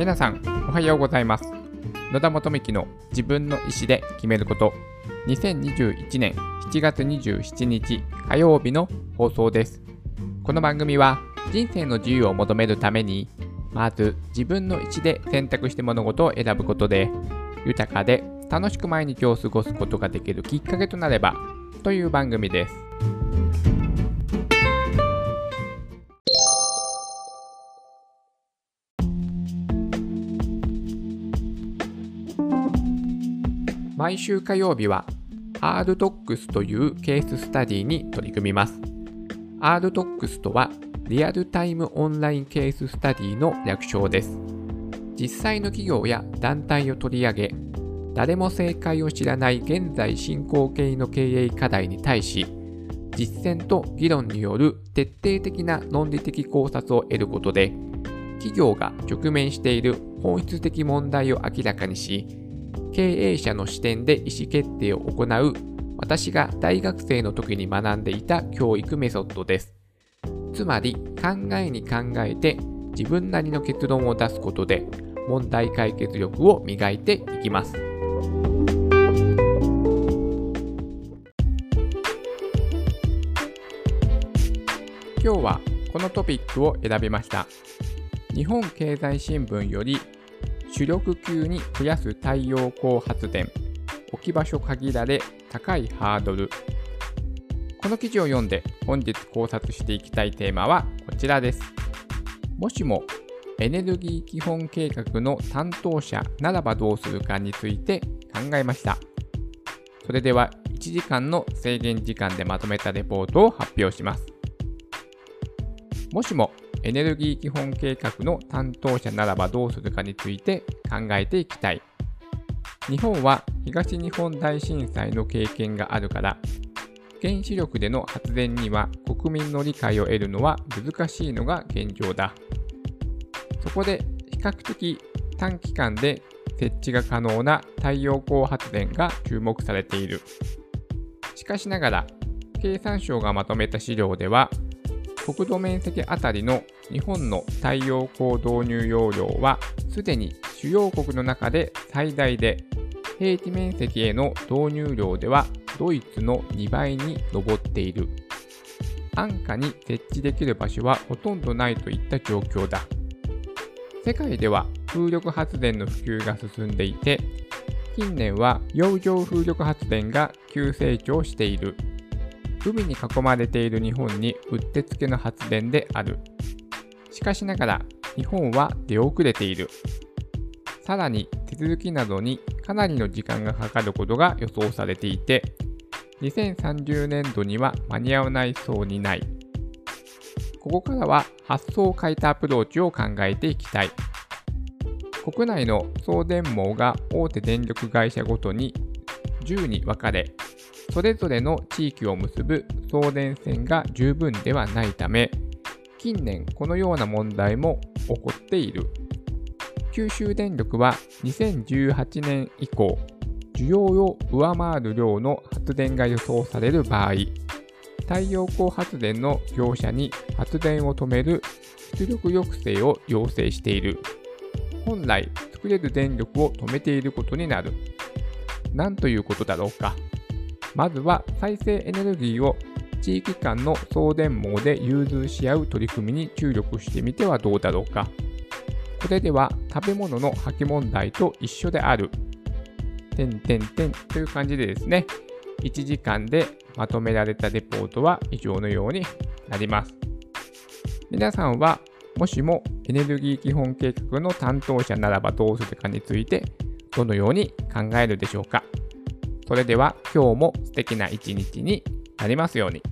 皆さんおはようございます。野田元幹の自分の意思で決めること。2021年7月27日火曜日の放送です。この番組は人生の自由を求めるためにまず自分の意思で選択して物事を選ぶことで豊かで楽しく毎日を過ごすことができるきっかけとなればという番組です。毎週火曜日は RDocs というケーススタディに取り組みます。RDocs とはリアルタイムオンラインケーススタディの略称です。実際の企業や団体を取り上げ誰も正解を知らない現在進行形の経営課題に対し実践と議論による徹底的な論理的考察を得ることで企業が直面している本質的問題を明らかにし経営者の視点で意思決定を行う私が大学生の時に学んでいた教育メソッドです。つまり考えに考えて自分なりの結論を出すことで問題解決力を磨いていきます。今日はこのトピックを選びました。日本経済新聞より主力級に増やす太陽光発電。置き場所限られ高いハードル。この記事を読んで本日考察していきたいテーマはこちらです。もしもエネルギー基本計画の担当者ならばどうするかについて考えました。それでは1時間の制限時間でまとめたレポートを発表します。もしもエネルギー基本計画の担当者ならばどうするかについて考えていきたい。日本は東日本大震災の経験があるから、原子力での発電には国民の理解を得るのは難しいのが現状だ。そこで比較的短期間で設置が可能な太陽光発電が注目されている。しかしながら、経産省がまとめた資料では、国土面積あたりの日本の太陽光導入容量はすでに主要国の中で最大で平地面積への導入量ではドイツの2倍に上っている。安価に設置できる場所はほとんどないといった状況だ。世界では風力発電の普及が進んでいて近年は洋上風力発電が急成長している。海に囲まれている日本にうってつけの発電である。しかしながら日本は出遅れている。さらに手続きなどにかなりの時間がかかることが予想されていて、2030年度には間に合わないそうにない。ここからは発想を変えたアプローチを考えていきたい。国内の送電網が大手電力会社ごとに10に分かれ、それぞれの地域を結ぶ送電線が十分ではないため、近年このような問題も起こっている。九州電力は2018年以降、需要を上回る量の発電が予想される場合、太陽光発電の業者に発電を止める出力抑制を要請している。本来作れる電力を止めていることになる。なんということだろうか。まずは再生エネルギーを地域間の送電網で融通し合う取り組みに注力してみてはどうだろうか。これでは食べ物の破棄問題と一緒である。てんてんてんという感じでですね、1時間でまとめられたレポートは以上のようになります。皆さんはもしもエネルギー基本計画の担当者ならばどうするかについてどのように考えるでしょうかそれでは今日も素敵な一日になりますように。